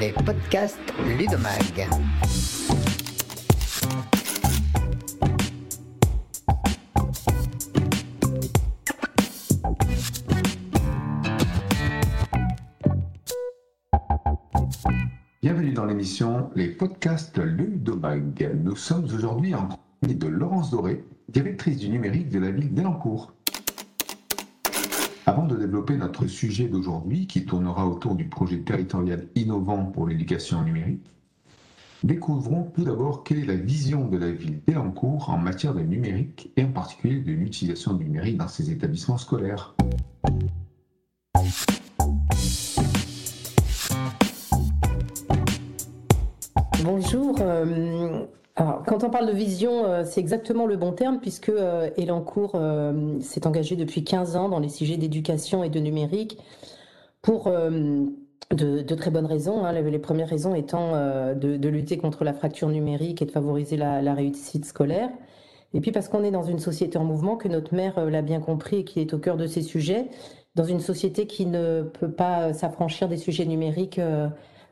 les podcasts Ludomag. Bienvenue dans l'émission Les podcasts Ludomag. Nous sommes aujourd'hui en compagnie de Laurence Doré, directrice du numérique de la ville d'Elancourt. Avant de développer notre sujet d'aujourd'hui, qui tournera autour du projet territorial innovant pour l'éducation numérique, découvrons tout d'abord quelle est la vision de la ville d'Elancourt en matière de numérique et en particulier de l'utilisation du numérique dans ses établissements scolaires. Bonjour. euh, alors, quand on parle de vision, euh, c'est exactement le bon terme puisque euh, Elancourt euh, s'est engagé depuis 15 ans dans les sujets d'éducation et de numérique pour de, très bonnes raisons. hein. Les, premières raisons étant de, lutter contre la fracture numérique et de favoriser la, réussite scolaire. Et puis parce qu'on est dans une société en mouvement, que notre euh, l'a bien compris et qui est au cœur de ces sujets, dans une société qui ne peut pas s'affranchir des sujets numériques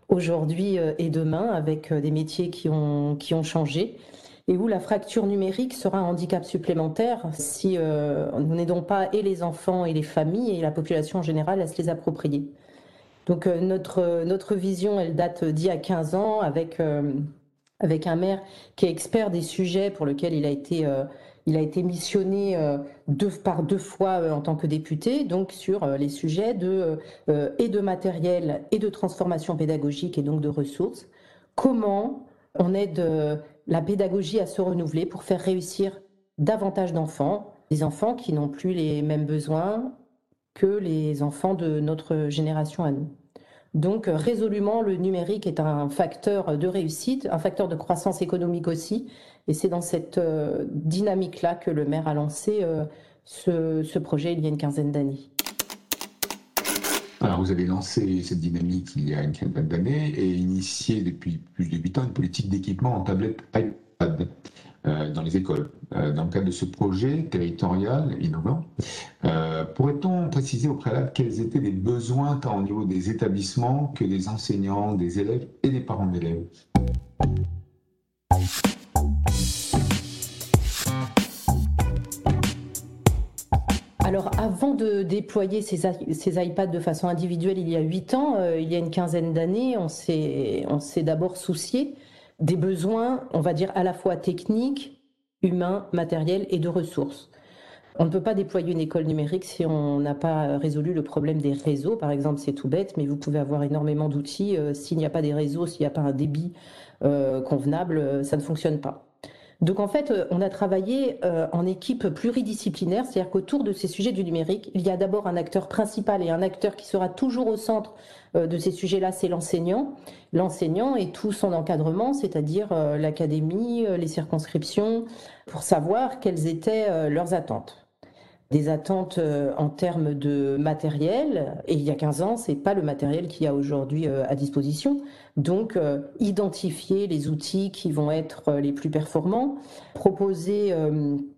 aujourd'hui euh, et demain, avec euh, des métiers qui ont, qui ont changé, et où la fracture numérique sera un handicap supplémentaire si euh, nous n'aidons pas et les enfants et les familles et la population en général à se les approprier. Donc notre, notre vision, elle date d'il y a 15 ans avec, avec un maire qui est expert des sujets pour lesquels il a été, il a été missionné euh, par deux fois euh, en tant que député, donc sur euh, les sujets de, et de matériel et de transformation pédagogique et donc de ressources. Comment on aide la pédagogie à se renouveler pour faire réussir davantage d'enfants, des enfants qui n'ont plus les mêmes besoins que les enfants de notre génération à nous? Donc euh, résolument, le numérique est un facteur de réussite, un facteur de croissance économique aussi, et c'est dans cette euh, dynamique-là que le maire a lancé euh, ce, projet il y a une quinzaine d'années. Alors, vous avez lancé cette dynamique il y a une quinzaine d'années et initié depuis plus de 8 ans une politique d'équipement en tablette iPad dans les écoles. Euh, dans le cadre de ce projet territorial innovant, euh, pourrait-on préciser au préalable quels étaient les besoins tant au niveau des établissements que des enseignants, des élèves et des parents d'élèves? Alors, avant de déployer ces, ces iPads de façon individuelle il y a huit ans, euh, il y a une quinzaine d'années, on s'est d'abord soucié des besoins, on va dire, à la fois techniques, humains, matériels et de ressources. On ne peut pas déployer une école numérique si on n'a pas résolu le problème des réseaux. Par exemple, c'est tout bête, mais vous pouvez avoir énormément d'outils. euh, S'il n'y a pas des réseaux, s'il n'y a pas un débit euh, convenable, euh, ça ne fonctionne pas. Donc en fait, euh, on a travaillé euh, en équipe pluridisciplinaire, c'est-à-dire qu'autour de ces sujets du numérique, il y a d'abord un acteur principal et un acteur qui sera toujours au centre euh, de ces sujets-là, c'est l'enseignant. L'enseignant et tout son encadrement, c'est-à-dire l'académie, les circonscriptions, pour savoir quelles étaient leurs attentes des attentes euh, en termes de matériel. Et il y a 15 ans, c'est pas le matériel qu'il y a aujourd'hui euh, à disposition. Donc, euh, identifier les outils qui vont être les plus performants, proposer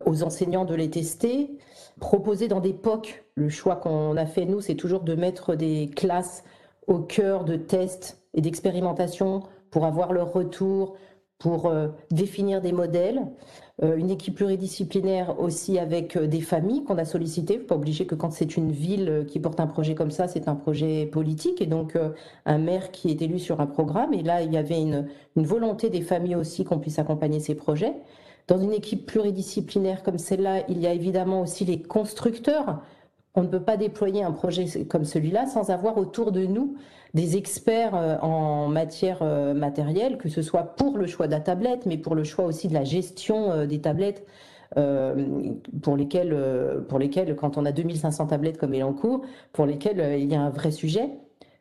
aux enseignants de les tester, proposer dans des POC. Le choix qu'on a fait, nous, c'est toujours de mettre des classes au cœur de tests et d'expérimentations pour avoir leur retour, pour définir des modèles. Euh, une équipe pluridisciplinaire aussi avec euh, des familles qu'on a sollicitées. Pas obligé que quand c'est une ville euh, qui porte un projet comme ça, c'est un projet politique et donc un maire qui est élu sur un programme. Et là, il y avait une, une volonté des familles aussi qu'on puisse accompagner ces projets. Dans une équipe pluridisciplinaire comme celle-là, il y a évidemment aussi les constructeurs. On ne peut pas déployer un projet comme celui-là sans avoir autour de nous des experts euh, en matière euh, matérielle, que ce soit pour le choix de la tablette, mais pour le choix aussi de la gestion euh, des tablettes, pour lesquelles, pour lesquelles, quand on a 2500 tablettes comme Elancourt, pour lesquelles il y a un vrai sujet.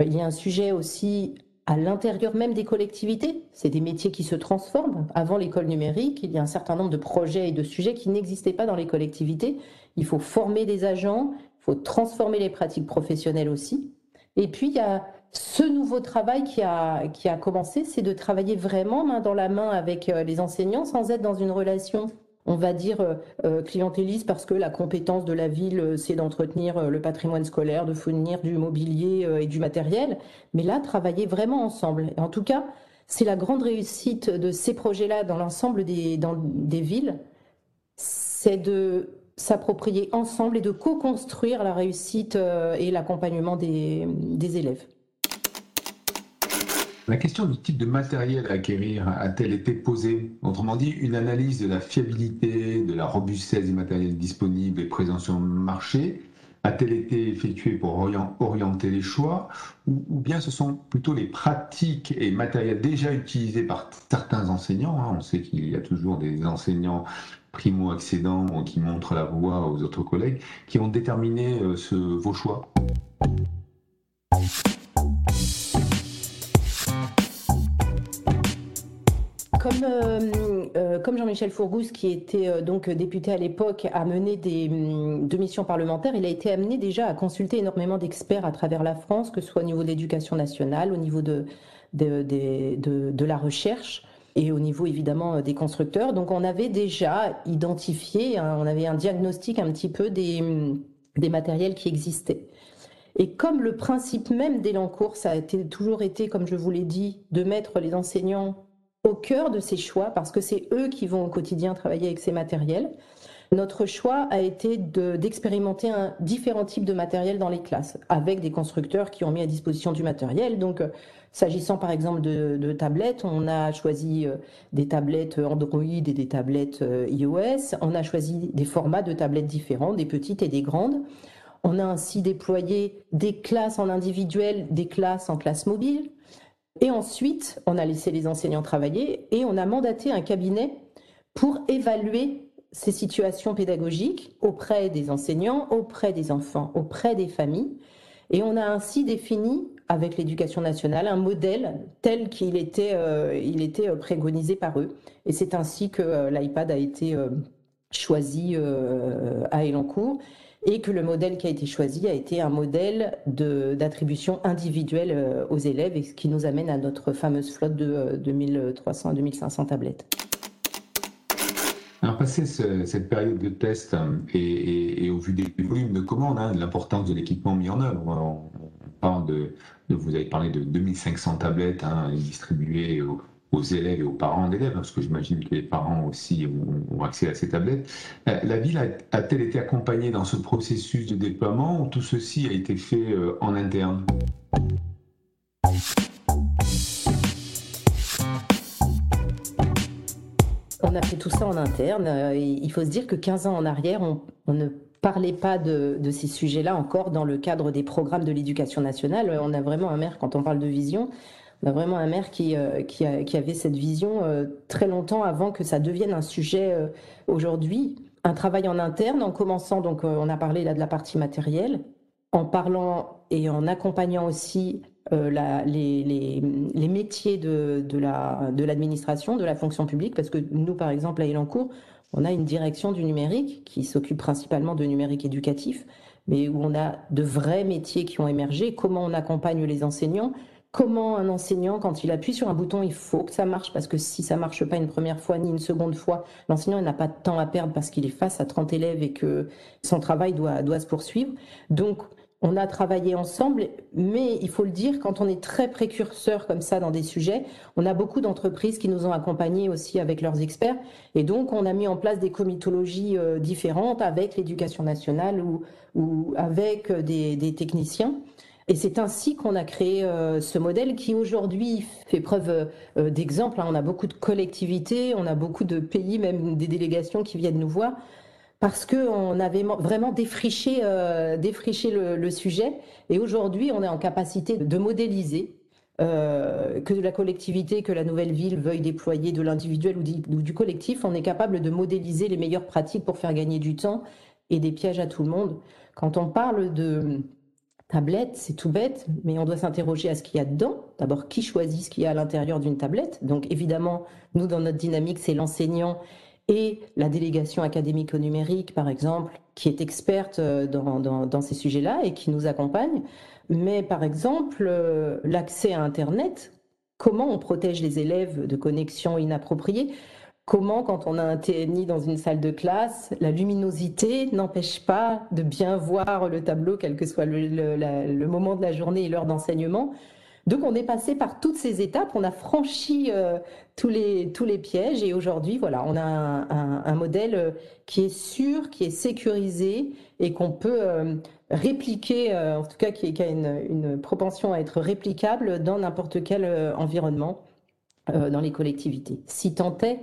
Il y a un sujet aussi à l'intérieur même des collectivités. C'est des métiers qui se transforment. Avant l'école numérique, il y a un certain nombre de projets et de sujets qui n'existaient pas dans les collectivités. Il faut former des agents, il faut transformer les pratiques professionnelles aussi. Et puis, il y a ce nouveau travail qui a, qui a commencé, c'est de travailler vraiment main dans la main avec euh, les enseignants sans être dans une relation on va dire, clientéliste parce que la compétence de la ville, c'est d'entretenir le patrimoine scolaire, de fournir du mobilier et du matériel. Mais là, travailler vraiment ensemble. en tout cas, c'est la grande réussite de ces projets-là dans l'ensemble des, des villes, c'est de s'approprier ensemble et de co-construire la réussite euh, et l'accompagnement des, élèves. La question du type de matériel à acquérir a-t-elle été posée? Autrement dit, une analyse de la fiabilité, de la robustesse des matériels disponibles et présents sur le marché a-t-elle été effectuée pour orienter les choix? Ou, bien ce sont plutôt les pratiques et matériels déjà utilisés par certains enseignants hein? On sait qu'il y a toujours des enseignants primo-accédants qui montrent la voie aux autres collègues qui ont déterminé euh, ce, vos choix. Comme, euh, euh, comme Jean-Michel Fourgousse, qui était donc député à l'époque, a mené des mm, deux missions parlementaires, il a été amené déjà à consulter énormément d'experts à travers la France, que ce soit au niveau de l'éducation nationale, au niveau de, de, la recherche et au niveau évidemment des constructeurs. Donc on avait déjà identifié, hein, on avait un diagnostic un petit peu des, mm, des matériels qui existaient. Et comme le principe même d'Elancourt, ça a toujours été, comme je vous l'ai dit, de mettre les enseignants au cœur de ces choix parce que c'est eux qui vont au quotidien travailler avec ces matériels. Notre choix a été d'expérimenter un différent type de matériel dans les classes avec des constructeurs qui ont mis à disposition du matériel. Donc, euh, s'agissant par exemple de, tablettes, on a choisi euh, des tablettes Android et des tablettes euh, iOS. On a choisi des formats de tablettes différents, des petites et des grandes. On a ainsi déployé des classes en individuel, des classes en classe mobile. Et ensuite, on a laissé les enseignants travailler et on a mandaté un cabinet pour évaluer ces situations pédagogiques auprès des enseignants, auprès des enfants, auprès des familles. Et on a ainsi défini avec l'éducation nationale un modèle tel qu'il était, euh, il était euh, préconisé par eux. Et c'est ainsi que euh, l'iPad a été choisi à Elancourt et que le modèle qui a été choisi a été un modèle d'attribution individuelle aux élèves, et ce qui nous amène à notre fameuse flotte de 2300 à 2500 tablettes. Alors, passé cette période de test euh, et, au vu des volumes de commandes, hein, de l'importance de l'équipement mis en œuvre, on, parle de, vous avez parlé de 2500 tablettes hein, distribuées aux, élèves et aux parents d'élèves, parce que j'imagine que les parents aussi ont, accès à ces tablettes. Euh, la ville a-t-elle été accompagnée dans ce processus de déploiement ou tout ceci a été fait euh, en interne? On a fait tout ça en interne. Euh, il faut se dire que 15 ans en arrière, on, ne parlait pas de, ces sujets-là encore dans le cadre des programmes de l'éducation nationale. On a vraiment un maire, quand on parle de vision, on a vraiment un maire qui, euh, qui, avait cette vision euh, très longtemps avant que ça devienne un sujet aujourd'hui. Un travail en interne, en commençant, donc on a parlé là de la partie matérielle, en parlant et en accompagnant aussi la, les, métiers de, de l'administration, la, de, la fonction publique, parce que nous, par exemple, à Elancourt, on a une direction du numérique qui s'occupe principalement de numérique éducatif, mais où on a de vrais métiers qui ont émergé, comment on accompagne les enseignants, comment un enseignant, quand il appuie sur un bouton, il faut que ça marche, parce que si ça marche pas une première fois ni une seconde fois, l'enseignant n'a pas de temps à perdre parce qu'il est face à 30 élèves et que son travail doit, doit se poursuivre. Donc, on a travaillé ensemble, mais il faut le dire, quand on est très précurseur comme ça dans des sujets, on a beaucoup d'entreprises qui nous ont accompagnés aussi avec leurs experts. Et donc, on a mis en place des comitologies euh, différentes avec l'éducation nationale ou, avec des, des techniciens. Et c'est ainsi qu'on a créé euh, ce modèle qui aujourd'hui fait preuve euh, d'exemple. Hein. On a beaucoup de collectivités, on a beaucoup de pays, même des délégations qui viennent nous voir, parce qu'on avait vraiment défriché, euh, le, sujet. Et aujourd'hui, on est en capacité de modéliser. que de la collectivité, que la nouvelle ville veuille déployer de l'individuel ou du collectif, on est capable de modéliser les meilleures pratiques pour faire gagner du temps et des pièges à tout le monde. Quand on parle de, tablette, c'est tout bête, mais on doit s'interroger à ce qu'il y a dedans. D'abord, qui choisit ce qu'il y a à l'intérieur d'une tablette? Donc évidemment, nous, dans notre dynamique, c'est l'enseignant et la délégation académique au numérique, par exemple, qui est experte euh, dans, ces sujets-là et qui nous accompagne. Mais par exemple, euh, l'accès à Internet, comment on protège les élèves de connexions inappropriées? Comment, quand on a un TNI dans une salle de classe, la luminosité n'empêche pas de bien voir le tableau, quel que soit le, moment de la journée et l'heure d'enseignement? Donc on est passé par toutes ces étapes, on a franchi euh, tous, les, tous les pièges et aujourd'hui, voilà, on a un, modèle euh, qui est sûr, qui est sécurisé et qu'on peut euh, répliquer, en tout cas qui, a une, une, propension à être réplicable dans n'importe quel environnement dans les collectivités. Si tant est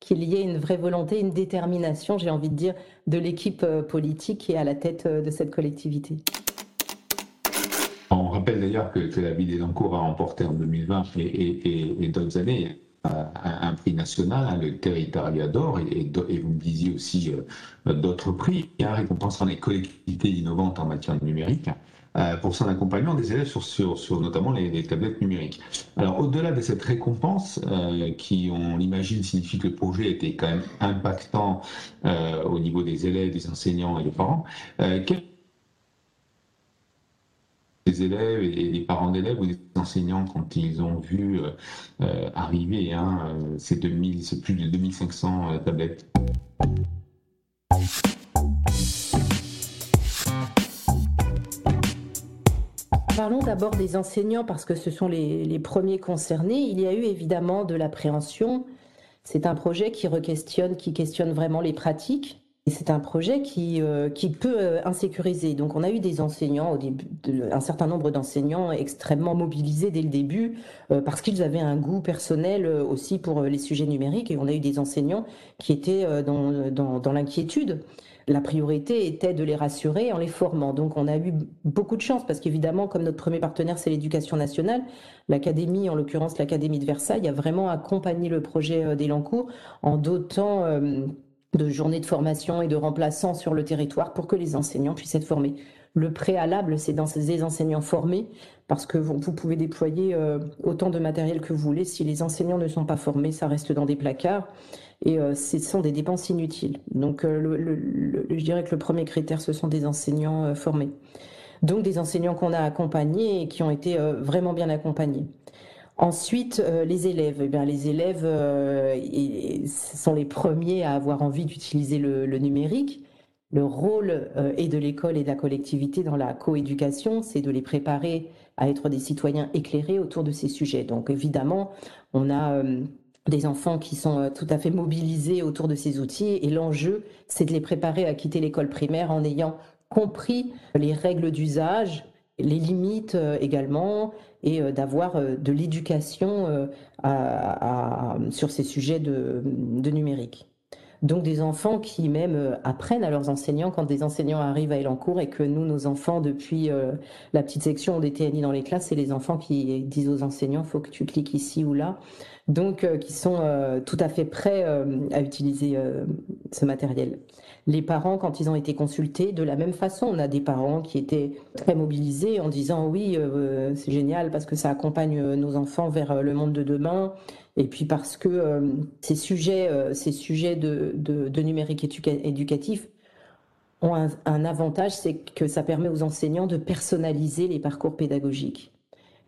qu'il y ait une vraie volonté, une détermination, j'ai envie de dire, de l'équipe politique qui est à la tête de cette collectivité. On rappelle d'ailleurs que, la ville des Lancourt a remporté en 2020 et, d'autres années un, prix national, hein, le Territoria d'or, et, vous me disiez aussi euh, d'autres prix, a récompensant les collectivités innovantes en matière numérique euh, pour son accompagnement des élèves sur, notamment les, tablettes numériques. Alors au-delà de cette récompense, euh, qui on l'imagine signifie que le projet était quand même impactant au niveau des élèves, des enseignants et des parents, des élèves et des parents d'élèves ou des enseignants quand ils ont vu euh, euh, arriver hein, euh, ces, 2000, plus de 2500 tablettes Parlons d'abord des enseignants parce que ce sont les, les, premiers concernés. Il y a eu évidemment de l'appréhension. C'est un projet qui qui questionne vraiment les pratiques. C'est un projet qui, euh, qui peut euh, insécuriser. Donc on a eu des enseignants, au début, un certain nombre d'enseignants extrêmement mobilisés dès le début euh, parce qu'ils avaient un goût personnel aussi pour les sujets numériques et on a eu des enseignants qui étaient dans, dans, dans l'inquiétude. La priorité était de les rassurer en les formant. Donc on a eu beaucoup de chance parce qu'évidemment, comme notre premier partenaire, c'est l'éducation nationale, l'académie, en l'occurrence l'académie de Versailles, a vraiment accompagné le projet d'Elancourt en dotant de journées de formation et de remplaçants sur le territoire pour que les enseignants puissent être formés. Le préalable, c'est dans des enseignants formés, parce que vous, pouvez déployer euh, autant de matériel que vous voulez. Si les enseignants ne sont pas formés, ça reste dans des placards et euh, ce sont des dépenses inutiles. Donc, euh, je dirais que le premier critère, ce sont des enseignants formés. Donc, des enseignants qu'on a accompagnés et qui ont été vraiment bien accompagnés. Ensuite, euh, les élèves. Eh bien, les élèves euh, sont les premiers à avoir envie d'utiliser le, numérique. Le rôle euh, et de l'école et de la collectivité dans la coéducation, c'est de les préparer à être des citoyens éclairés autour de ces sujets. Donc évidemment, on a des enfants qui sont tout à fait mobilisés autour de ces outils et l'enjeu, c'est de les préparer à quitter l'école primaire en ayant compris les règles d'usage, les limites également, et euh, d'avoir euh, de l'éducation euh, sur ces sujets de, numérique. Donc des enfants qui même apprennent à leurs enseignants quand des enseignants arrivent à Elancourt et que nous, nos enfants, depuis la petite section des TNI dans les classes, c'est les enfants qui disent aux enseignants, faut que tu cliques ici ou là. Donc qui sont tout à fait prêts à utiliser ce matériel les parents, quand ils ont été consultés, de la même façon, on a des parents qui étaient très mobilisés en disant oui, euh, c'est génial parce que ça accompagne euh, nos enfants vers euh, le monde de demain. Et puis parce que ces sujets, ces sujets de, numérique éducatif ont un, avantage, c'est que ça permet aux enseignants de personnaliser les parcours pédagogiques.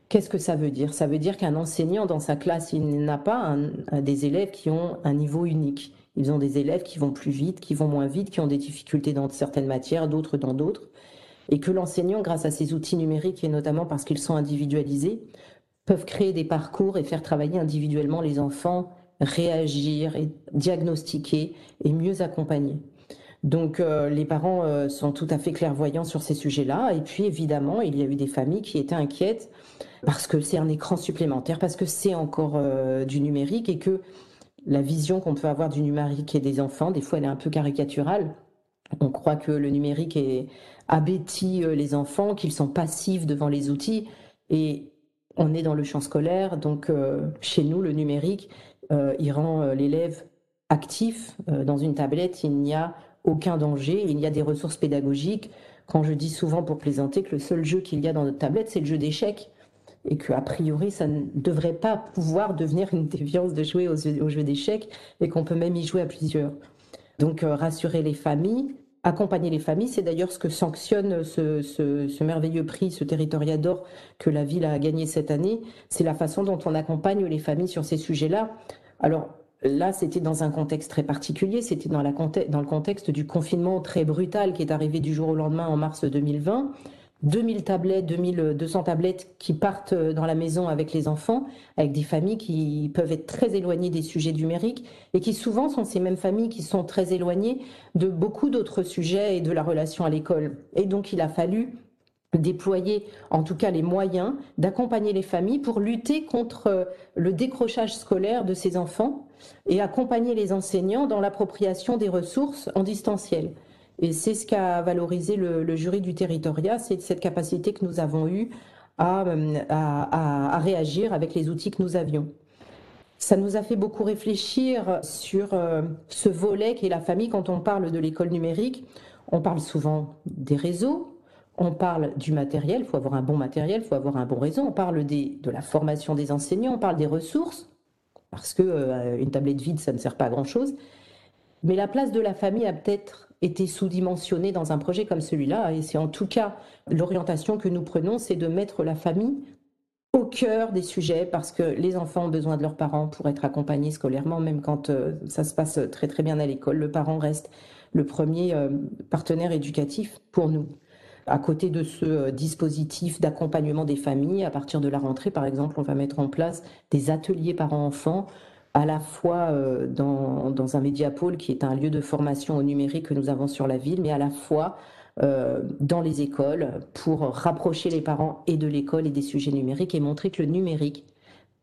Qu'est-ce que ça veut dire? Ça veut dire qu'un enseignant dans sa classe, il n'a pas des élèves qui ont un niveau unique. Ils ont des élèves qui vont plus vite, qui vont moins vite, qui ont des difficultés dans certaines matières, d'autres dans d'autres. Et que l'enseignant, grâce à ces outils numériques, et notamment parce qu'ils sont individualisés, peuvent créer des parcours et faire travailler individuellement les enfants, réagir et diagnostiquer et mieux accompagner. Donc euh, les parents euh, sont tout à fait clairvoyants sur ces sujets-là. Et puis évidemment, il y a eu des familles qui étaient inquiètes parce que c'est un écran supplémentaire, parce que c'est encore euh, du numérique et que la vision qu'on peut avoir du numérique et des enfants, des fois elle est un peu caricaturale. On croit que le numérique est abétit euh, les enfants, qu'ils sont passifs devant les outils. Et on est dans le champ scolaire, donc euh, chez nous, le numérique, euh, il rend l'élève actif. dans une tablette, il n'y a aucun danger, il y a des ressources pédagogiques. Quand je dis souvent pour plaisanter que le seul jeu qu'il y a dans notre tablette, c'est le jeu d'échecs et qu'a priori, ça ne devrait pas pouvoir devenir une déviance de jouer aux, jeux d'échecs et qu'on peut même y jouer à plusieurs. Donc, euh, rassurer les familles, accompagner les familles, c'est d'ailleurs ce que sanctionne ce, merveilleux prix, ce territoria d'or que la ville a gagné cette année. C'est la façon dont on accompagne les familles sur ces sujets-là. Alors, là, c'était dans un contexte très particulier, c'était dans, le contexte du confinement très brutal qui est arrivé du jour au lendemain en mars 2020. 2000 tablettes, 2200 tablettes qui partent dans la maison avec les enfants, avec des familles qui peuvent être très éloignées des sujets numériques et qui souvent sont ces mêmes familles qui sont très éloignées de beaucoup d'autres sujets et de la relation à l'école. Et donc il a fallu déployer en tout cas les moyens d'accompagner les familles pour lutter contre le décrochage scolaire de ces enfants et accompagner les enseignants dans l'appropriation des ressources en distanciel. Et c'est ce qu'a valorisé le, jury du territoriat, c'est cette capacité que nous avons eue à, à, réagir avec les outils que nous avions. Ça nous a fait beaucoup réfléchir sur euh, ce volet qui est la famille quand on parle de l'école numérique. On parle souvent des réseaux, on parle du matériel, il faut avoir un bon matériel, il faut avoir un bon réseau, on parle de la formation des enseignants, on parle des ressources, parce qu'une euh, une tablette vide, ça ne sert pas à grand-chose. Mais la place de la famille a peut-être été sous-dimensionnée dans un projet comme celui-là, et c'est en tout cas l'orientation que nous prenons, c'est de mettre la famille au cœur des sujets, parce que les enfants ont besoin de leurs parents pour être accompagnés scolairement, même quand euh, ça se passe très très bien à l'école. Le parent reste le premier euh, partenaire éducatif pour nous. À côté de ce euh, dispositif d'accompagnement des familles, à partir de la rentrée, par exemple, on va mettre en place des ateliers parents-enfants à la fois euh, dans, dans, un médiapôle qui est un lieu de formation au numérique que nous avons sur la ville, mais à la fois euh, dans les écoles pour rapprocher les parents et de l'école et des sujets numériques et montrer que le numérique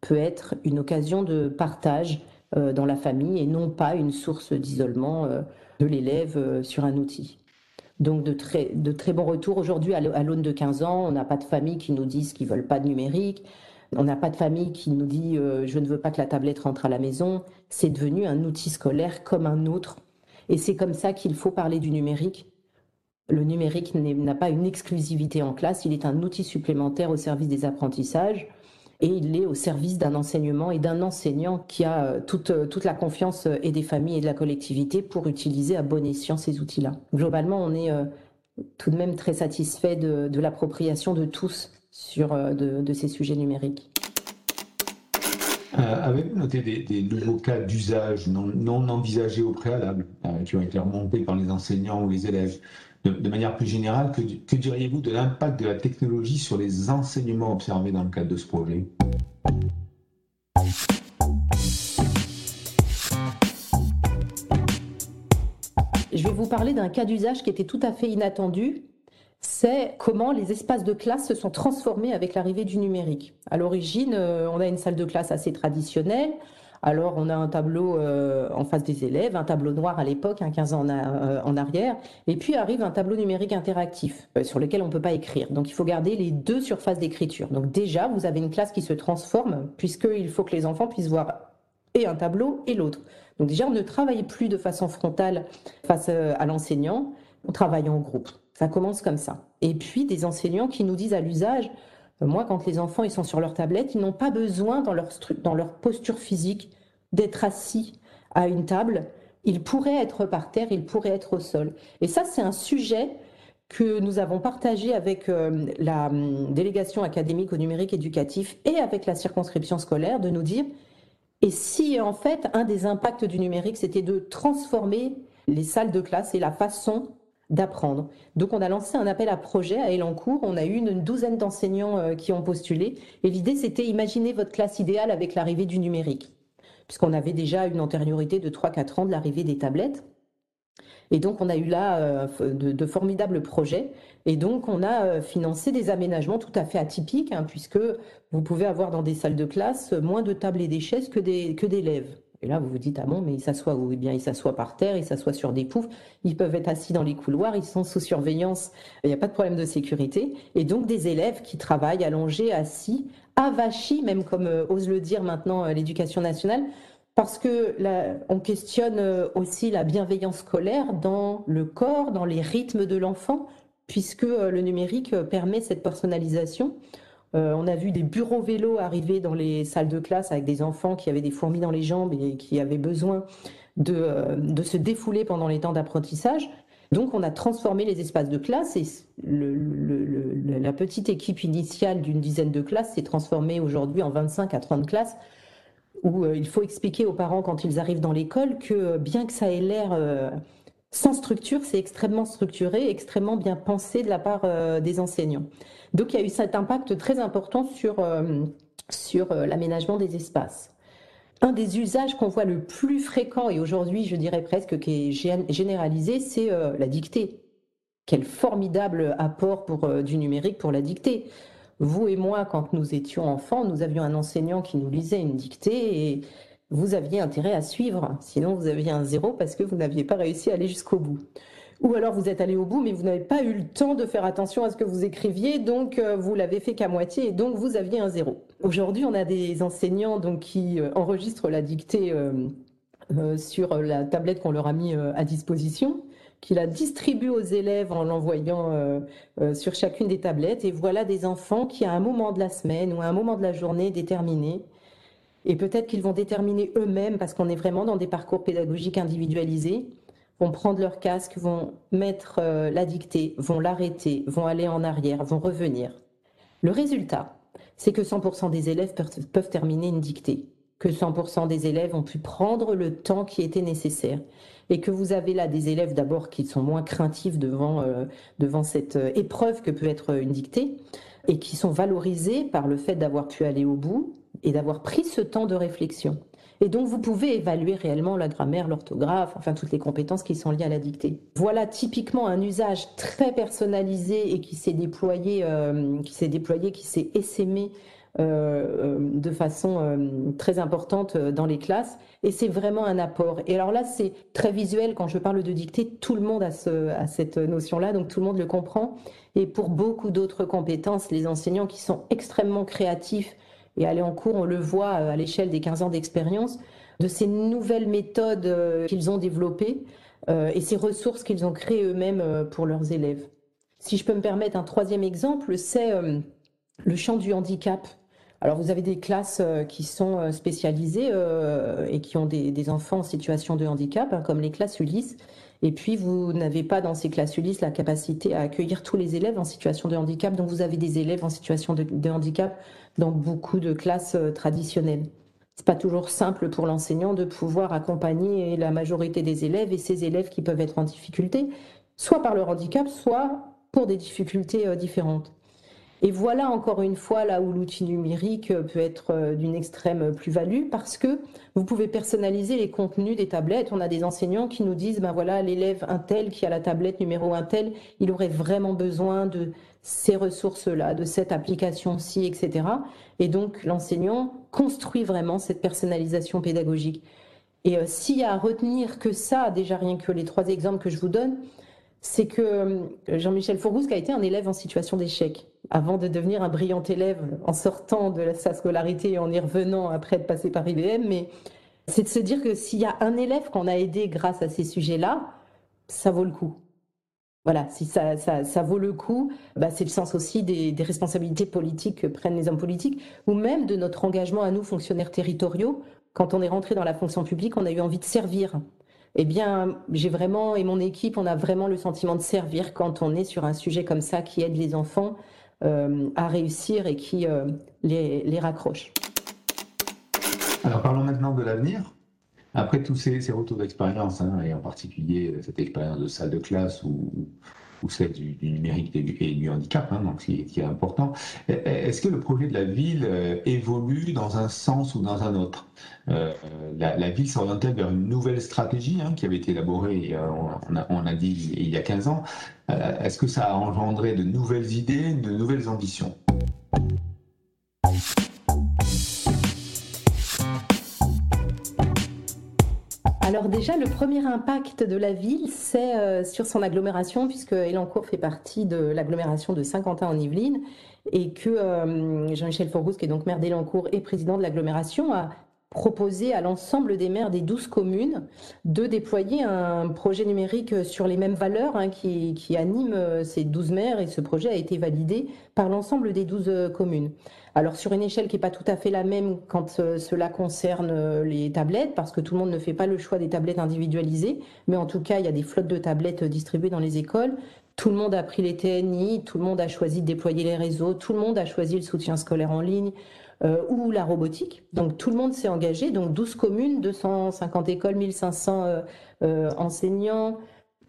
peut être une occasion de partage dans la famille et non pas une source d'isolement de l'élève sur un outil. Donc de très, de très bons retours. Aujourd'hui, à l'aune de 15 ans, on n'a pas de famille qui nous disent qu'ils veulent pas de numérique. On n'a pas de famille qui nous dit euh, je ne veux pas que la tablette rentre à la maison. C'est devenu un outil scolaire comme un autre. Et c'est comme ça qu'il faut parler du numérique. Le numérique n'a pas une exclusivité en classe, il est un outil supplémentaire au service des apprentissages et il est au service d'un enseignement et d'un enseignant qui a euh, toute, euh, toute la confiance et des familles et de la collectivité pour utiliser à bon escient ces outils-là. Globalement, on est tout de même très satisfait de l'appropriation de tous sur de, de, ces sujets numériques. Avez-vous noté des, nouveaux cas d'usage non, non, envisagés au préalable, qui ont été remontés par les enseignants ou les élèves de, manière plus générale, que, que diriez-vous de l'impact de la technologie sur les enseignements observés dans le cadre de ce projet? Je vais vous parler d'un cas d'usage qui était tout à fait inattendu. C'est comment les espaces de classe se sont transformés avec l'arrivée du numérique. À l'origine, euh, on a une salle de classe assez traditionnelle alors, on a un tableau euh, en face des élèves, un tableau noir à l'époque, un 15 ans euh, en, arrière, et puis arrive un tableau numérique interactif sur lequel on ne peut pas écrire. Donc, il faut garder les deux surfaces d'écriture. Donc, déjà, vous avez une classe qui se transforme, puisqu'il faut que les enfants puissent voir et un tableau et l'autre. Donc, déjà, on ne travaille plus de façon frontale face à l'enseignant, on travaille en groupe. Ça commence comme ça. Et puis, des enseignants qui nous disent à l'usage, moi, quand les enfants ils sont sur leur tablette, ils n'ont pas besoin dans leur, dans leur posture physique d'être assis à une table. Ils pourraient être par terre, ils pourraient être au sol. Et ça, c'est un sujet que nous avons partagé avec euh, la hum, délégation académique au numérique éducatif et avec la circonscription scolaire de nous dire, et si en fait un des impacts du numérique, c'était de transformer les salles de classe et la façon d'apprendre. Donc on a lancé un appel à projet à Elancourt, on a eu une douzaine d'enseignants euh, qui ont postulé et l'idée c'était imaginer votre classe idéale avec l'arrivée du numérique, puisqu'on avait déjà une antériorité de 3-4 ans de l'arrivée des tablettes. Et donc on a eu là euh, de, formidables projets et donc on a euh, financé des aménagements tout à fait atypiques, hein, puisque vous pouvez avoir dans des salles de classe moins de tables et des chaises que d'élèves. Et là, vous vous dites, ah bon, mais ils s'assoient où? Eh bien, par terre, ils s'assoient sur des poufs, ils peuvent être assis dans les couloirs, ils sont sous surveillance, il n'y a pas de problème de sécurité. Et donc, des élèves qui travaillent allongés, assis, avachis, même comme euh, ose le dire maintenant euh, l'éducation nationale, parce que on questionne euh, aussi la bienveillance scolaire dans le corps, dans les rythmes de l'enfant, puisque le numérique permet cette personnalisation. Euh, on a vu des bureaux vélos arriver dans les salles de classe avec des enfants qui avaient des fourmis dans les jambes et qui avaient besoin de, euh, se défouler pendant les temps d'apprentissage. Donc on a transformé les espaces de classe et la petite équipe initiale d'une dizaine de classes s'est transformée aujourd'hui en 25 à 30 classes où il faut expliquer aux parents quand ils arrivent dans l'école que bien que ça ait l'air sans structure, c'est extrêmement structuré, extrêmement bien pensé de la part des enseignants. Donc il y a eu cet impact très important sur, sur l'aménagement des espaces. Un des usages qu'on voit le plus fréquent, et aujourd'hui je dirais presque qui est généralisé, c'est la dictée. Quel formidable apport du numérique pour la dictée. Vous et moi, quand nous étions enfants, nous avions un enseignant qui nous lisait une dictée et vous aviez intérêt à suivre. Sinon, vous aviez un zéro parce que vous n'aviez pas réussi à aller jusqu'au bout. Ou alors vous êtes allé au bout, mais vous n'avez pas eu le temps de faire attention à ce que vous écriviez, donc euh, vous l'avez fait qu'à moitié, et donc vous aviez un zéro. Aujourd'hui, on a des enseignants donc, qui euh, enregistrent la dictée euh, sur la tablette qu'on leur a mis à disposition qui la distribue aux élèves en l'envoyant sur chacune des tablettes. Et voilà des enfants qui, à un moment de la semaine ou à un moment de la journée déterminé, et peut-être qu'ils vont déterminer eux-mêmes, parce qu'on est vraiment dans des parcours pédagogiques individualisés, vont prendre leur casque, vont mettre euh, la dictée, vont l'arrêter, vont aller en arrière, vont revenir. Le résultat, c'est que 100% des élèves peuvent terminer une dictée, que 100% des élèves ont pu prendre le temps qui était nécessaire et que vous avez là des élèves d'abord qui sont moins craintifs devant, euh, devant cette euh, épreuve que peut être une dictée et qui sont valorisés par le fait d'avoir pu aller au bout et d'avoir pris ce temps de réflexion. Et donc, vous pouvez évaluer réellement la grammaire, l'orthographe, enfin toutes les compétences qui sont liées à la dictée. Voilà typiquement un usage très personnalisé et qui s'est déployé, euh, qui s'est déployé, qui s'est essaimé euh, de façon euh, très importante euh, dans les classes. Et c'est vraiment un apport. Et alors là, c'est très visuel. Quand je parle de dictée, tout le monde a, ce, a cette notion-là, donc tout le monde le comprend. Et pour beaucoup d'autres compétences, les enseignants qui sont extrêmement créatifs, et aller en cours, on le voit à l'échelle des 15 ans d'expérience, de ces nouvelles méthodes qu'ils ont développées et ces ressources qu'ils ont créées eux-mêmes pour leurs élèves. Si je peux me permettre un troisième exemple, c'est le champ du handicap. Alors vous avez des classes euh, qui sont euh, spécialisées euh, et qui ont des, enfants en situation de handicap, hein, comme les classes Ulysse. Et puis vous n'avez pas dans ces classes Ulysse la capacité à accueillir tous les élèves en situation de handicap. Donc vous avez des élèves en situation de, handicap dans beaucoup de classes traditionnelles. C'est pas toujours simple pour l'enseignant de pouvoir accompagner la majorité des élèves et ces élèves qui peuvent être en difficulté, soit par leur handicap, soit pour des difficultés différentes. Et voilà encore une fois là où l'outil numérique peut être euh, d'une extrême plus-value parce que vous pouvez personnaliser les contenus des tablettes. On a des enseignants qui nous disent, ben voilà, l'élève un tel qui a la tablette numéro un tel, il aurait vraiment besoin de ces ressources-là, de cette application-ci, etc. Et donc l'enseignant construit vraiment cette personnalisation pédagogique. Et euh, s'il y a à retenir que ça, déjà rien que les trois exemples que je vous donne, c'est que euh, Jean-Michel Fourgous a été un élève en situation d'échec avant de devenir un brillant élève en sortant de sa scolarité et en y revenant après de passer par IBM, mais c'est de se dire que s'il y a un élève qu'on a aidé grâce à ces sujets-là, ça vaut le coup. Voilà, si ça, vaut le coup, bah c'est le sens aussi des, des, responsabilités politiques que prennent les hommes politiques, ou même de notre engagement à nous, fonctionnaires territoriaux. Quand on est rentré dans la fonction publique, on a eu envie de servir eh bien, j'ai vraiment, et mon équipe, on a vraiment le sentiment de servir quand on est sur un sujet comme ça qui aide les enfants à réussir et qui euh, les, les, raccroche. Alors parlons maintenant de l'avenir. Après tous ces, ces retours d'expérience, hein, et en particulier cette expérience de salle de classe où, ou celle du, numérique et du handicap, hein, donc qui, qui, est important. Est-ce que le projet de la ville euh, évolue dans un sens ou dans un autre? Euh, la, ville s'orientait vers une nouvelle stratégie hein, qui avait été élaborée, euh, on, a, dit il y a 15 ans? Est-ce que ça a engendré de nouvelles idées, de nouvelles ambitions? Alors déjà, le premier impact de la ville, c'est euh, sur son agglomération, puisque Elancourt fait partie de l'agglomération de Saint-Quentin en Yvelines, et que euh, Jean-Michel Forgous, qui est donc maire d'Elancourt et président de l'agglomération, a proposé à l'ensemble des maires des 12 communes de déployer un projet numérique sur les mêmes valeurs hein, qui, animent euh, ces 12 maires, et ce projet a été validé par l'ensemble des 12 communes. Alors sur une échelle qui n'est pas tout à fait la même quand euh, cela concerne euh, les tablettes, parce que tout le monde ne fait pas le choix des tablettes individualisées, mais en tout cas il y a des flottes de tablettes distribuées dans les écoles. Tout le monde a pris les TNI, tout le monde a choisi de déployer les réseaux, tout le monde a choisi le soutien scolaire en ligne. Ou la robotique. Donc tout le monde s'est engagé, donc 12 communes, 250 écoles, 1500 enseignants,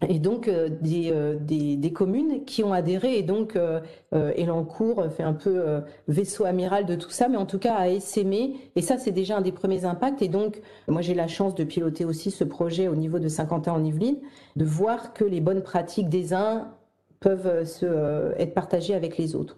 et donc euh, euh, des, des, communes qui ont adhéré. Et donc euh, Elancourt fait un peu vaisseau amiral de tout ça, mais en tout cas a essaimé. Et ça c'est déjà un des premiers impacts. Et donc moi j'ai la chance de piloter aussi ce projet au niveau de Saint-Quentin en Yvelines, de voir que les bonnes pratiques des uns peuvent se, être partagées avec les autres.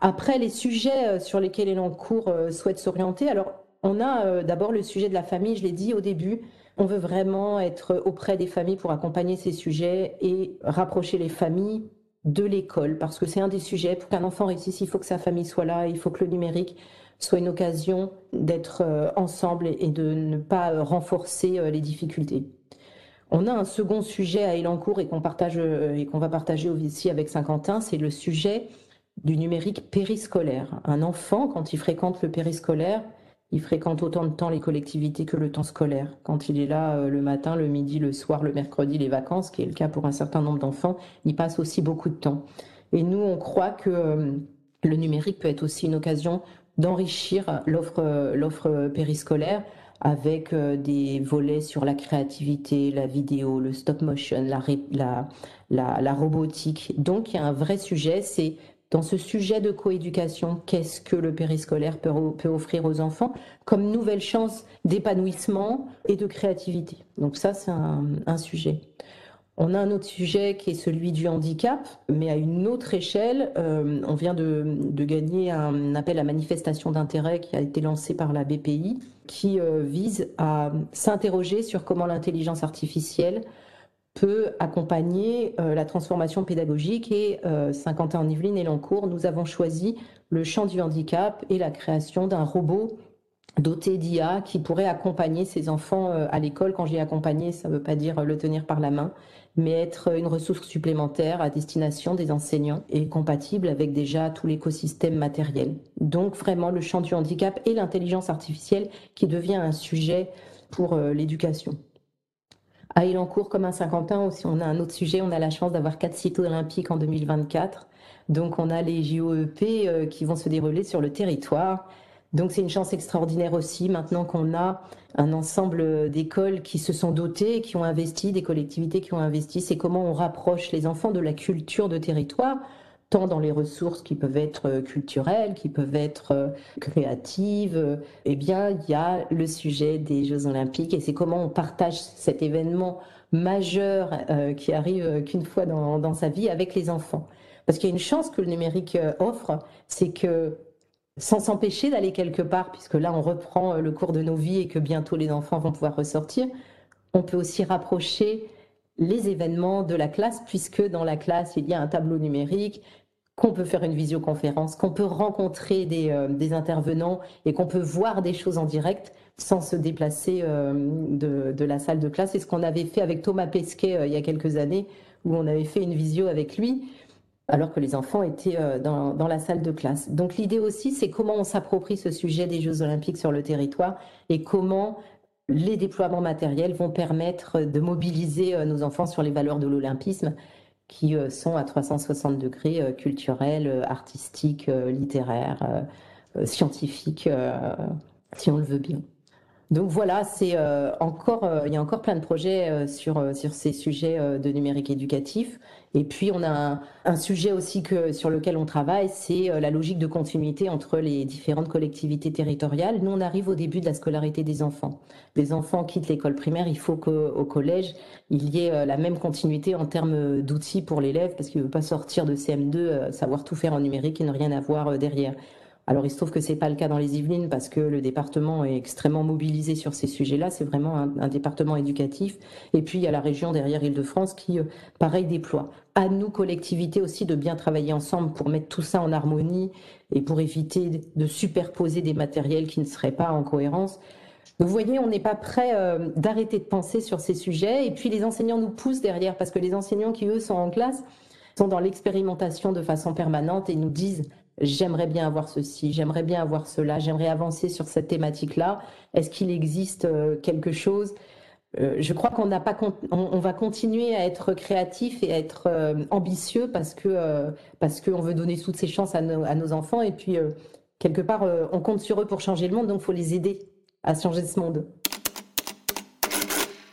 Après les sujets sur lesquels Elancourt souhaite s'orienter, alors on a d'abord le sujet de la famille, je l'ai dit au début, on veut vraiment être auprès des familles pour accompagner ces sujets et rapprocher les familles de l'école, parce que c'est un des sujets. Pour qu'un enfant réussisse, il faut que sa famille soit là, il faut que le numérique soit une occasion d'être euh, ensemble et de ne pas euh, renforcer euh, les difficultés. On a un second sujet à Elancourt et qu'on partage et qu'on va partager aussi avec Saint-Quentin, c'est le sujet du numérique périscolaire. Un enfant, quand il fréquente le périscolaire, il fréquente autant de temps les collectivités que le temps scolaire. Quand il est là euh, le matin, le midi, le soir, le mercredi, les vacances, qui est le cas pour un certain nombre d'enfants, il passe aussi beaucoup de temps. Et nous, on croit que euh, le numérique peut être aussi une occasion d'enrichir l'offre, l'offre périscolaire avec euh, des volets sur la créativité, la vidéo, le stop motion, la, la, la robotique. Donc il y a un vrai sujet, c'est dans ce sujet de coéducation, qu'est-ce que le périscolaire peut, offrir aux enfants comme nouvelle chance d'épanouissement et de créativité? Donc ça, c'est un, sujet. On a un autre sujet qui est celui du handicap, mais à une autre échelle. Euh, on vient de, de, gagner un appel à manifestation d'intérêt qui a été lancé par la BPI, qui euh, vise à s'interroger sur comment l'intelligence artificielle peut accompagner euh, la transformation pédagogique. Et euh, Saint-Quentin en Yvelines et Lancourt, nous avons choisi le champ du handicap et la création d'un robot doté d'IA qui pourrait accompagner ces enfants euh, à l'école. Quand je dis accompagner, ça ne veut pas dire le tenir par la main, mais être une ressource supplémentaire à destination des enseignants et compatible avec déjà tout l'écosystème matériel. Donc vraiment le champ du handicap et l'intelligence artificielle qui devient un sujet pour l'éducation. À Elancourt, comme à Saint-Quentin, aussi, on a un autre sujet. On a la chance d'avoir quatre sites olympiques en 2024. Donc, on a les JOEP euh, qui vont se dérouler sur le territoire. Donc, c'est une chance extraordinaire aussi, maintenant qu'on a un ensemble d'écoles qui se sont dotées, qui ont investi, des collectivités qui ont investi. C'est comment on rapproche les enfants de la culture de territoire tant dans les ressources qui peuvent être euh, culturelles, qui peuvent être euh, créatives, eh bien, il y a le sujet des Jeux Olympiques et c'est comment on partage cet événement majeur euh, qui arrive qu'une fois dans, sa vie avec les enfants. Parce qu'il y a une chance que le numérique offre, c'est que sans s'empêcher d'aller quelque part, puisque là on reprend le cours de nos vies et que bientôt les enfants vont pouvoir ressortir, on peut aussi rapprocher les événements de la classe, puisque dans la classe, il y a un tableau numérique, qu'on peut faire une visioconférence, qu'on peut rencontrer des, euh, des intervenants et qu'on peut voir des choses en direct sans se déplacer euh, de, de, la salle de classe. C'est ce qu'on avait fait avec Thomas Pesquet euh, il y a quelques années, où on avait fait une visio avec lui, alors que les enfants étaient dans, dans la salle de classe. Donc l'idée aussi, c'est comment on s'approprie ce sujet des Jeux olympiques sur le territoire et comment les déploiements matériels vont permettre de mobiliser nos enfants sur les valeurs de l'olympisme qui euh, sont à 360 degrés euh, culturels, euh, artistiques, littéraires, scientifiques, si on le veut bien. Donc voilà, c'est encore, il y a encore plein de projets sur sur ces sujets de numérique éducatif. Et puis on a un, sujet aussi que sur lequel on travaille, c'est la logique de continuité entre les différentes collectivités territoriales. Nous, on arrive au début de la scolarité des enfants. Les enfants quittent l'école primaire, il faut qu'au collège il y ait la même continuité en termes d'outils pour l'élève, parce qu'il ne veut pas sortir de CM2, savoir tout faire en numérique et ne rien avoir derrière. Alors il se trouve que c'est pas le cas dans les Yvelines parce que le département est extrêmement mobilisé sur ces sujets-là. C'est vraiment un, département éducatif. Et puis il y a la région derrière Île-de-France qui, euh, pareil, déploie. À nous collectivités aussi de bien travailler ensemble pour mettre tout ça en harmonie et pour éviter de superposer des matériels qui ne seraient pas en cohérence. vous voyez, on n'est pas prêt euh, d'arrêter de penser sur ces sujets. Et puis les enseignants nous poussent derrière parce que les enseignants qui eux sont en classe sont dans l'expérimentation de façon permanente et nous disent j'aimerais bien avoir ceci, j'aimerais bien avoir cela, j'aimerais avancer sur cette thématique-là. Est-ce qu'il existe euh, quelque chose? Euh, je crois qu'on on, va continuer à être créatif et à être euh, ambitieux parce que parce qu'on veut donner toutes ces chances à nos enfants et puis quelque part, on compte sur eux pour changer le monde, donc il faut les aider à changer ce monde.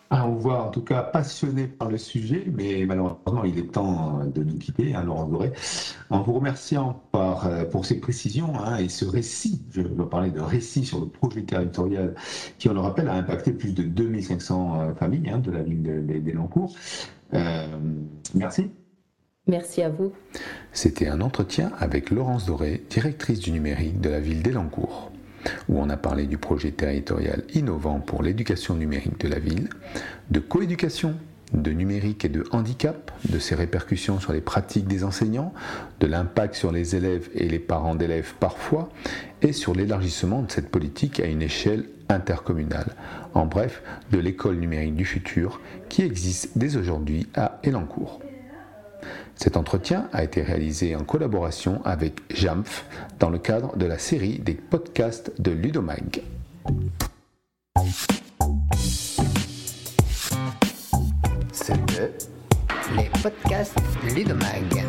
On voit en tout cas passionné par le sujet, mais malheureusement il est temps de nous quitter, hein, Laurent Doré. En vous remerciant par, euh, pour ces précisions hein, et ce récit, je veux parler de récit sur le projet territorial qui, on le rappelle, a impacté plus de 2500 euh, familles hein, de la ville d'Elancourt. Euh, merci. Merci à vous. C'était un entretien avec Laurence Doré, directrice du numérique de la ville d'Elancourt où on a parlé du projet territorial innovant pour l'éducation numérique de la ville, de coéducation, de numérique et de handicap, de ses répercussions sur les pratiques des enseignants, de l'impact sur les élèves et les parents d'élèves parfois, et sur l'élargissement de cette politique à une échelle intercommunale. En bref, de l'école numérique du futur qui existe dès aujourd'hui à Elancourt. Cet entretien a été réalisé en collaboration avec Jamf dans le cadre de la série des podcasts de Ludomag. C'était les podcasts Ludomag.